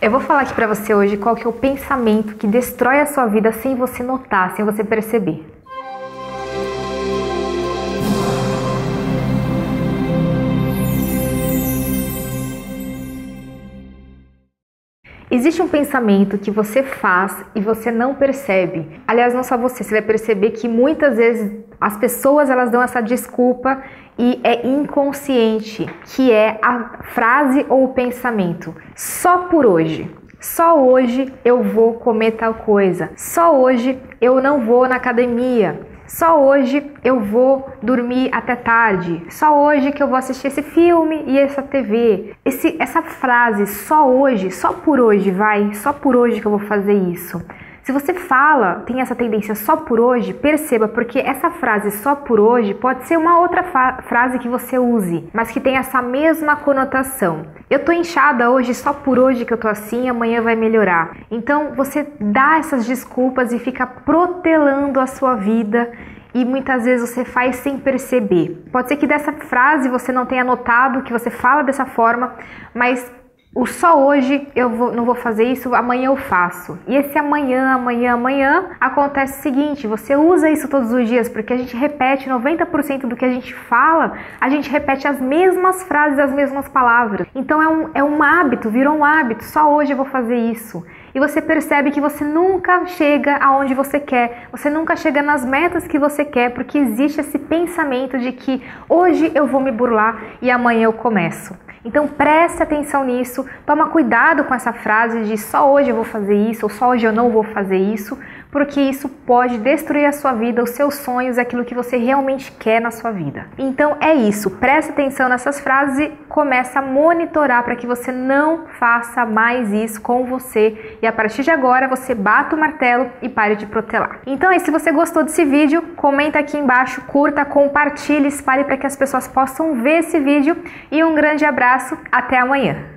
Eu vou falar aqui para você hoje qual que é o pensamento que destrói a sua vida sem você notar, sem você perceber. Existe um pensamento que você faz e você não percebe. Aliás, não só você, você vai perceber que muitas vezes as pessoas elas dão essa desculpa e é inconsciente, que é a frase ou o pensamento. Só por hoje. Só hoje eu vou comer tal coisa. Só hoje eu não vou na academia. Só hoje eu vou dormir até tarde. Só hoje que eu vou assistir esse filme e essa TV. Esse, essa frase, só hoje, só por hoje, vai, só por hoje que eu vou fazer isso. Se você fala, tem essa tendência só por hoje, perceba, porque essa frase só por hoje pode ser uma outra frase que você use, mas que tem essa mesma conotação. Eu tô inchada hoje só por hoje que eu tô assim, amanhã vai melhorar. Então você dá essas desculpas e fica protelando a sua vida e muitas vezes você faz sem perceber. Pode ser que dessa frase você não tenha notado que você fala dessa forma, mas o só hoje eu vou, não vou fazer isso, amanhã eu faço. E esse amanhã, amanhã, amanhã acontece o seguinte: você usa isso todos os dias, porque a gente repete 90% do que a gente fala, a gente repete as mesmas frases, as mesmas palavras. Então é um, é um hábito, virou um hábito, só hoje eu vou fazer isso. E você percebe que você nunca chega aonde você quer, você nunca chega nas metas que você quer, porque existe esse pensamento de que hoje eu vou me burlar e amanhã eu começo. Então preste atenção nisso, toma cuidado com essa frase de só hoje eu vou fazer isso ou só hoje eu não vou fazer isso, porque isso pode destruir a sua vida, os seus sonhos, aquilo que você realmente quer na sua vida. Então é isso, preste atenção nessas frases e comece a monitorar para que você não faça mais isso com você e a partir de agora você bata o martelo e pare de protelar. Então é, se você gostou desse vídeo, comenta aqui embaixo, curta, compartilhe, espalhe para que as pessoas possam ver esse vídeo e um grande abraço, até amanhã!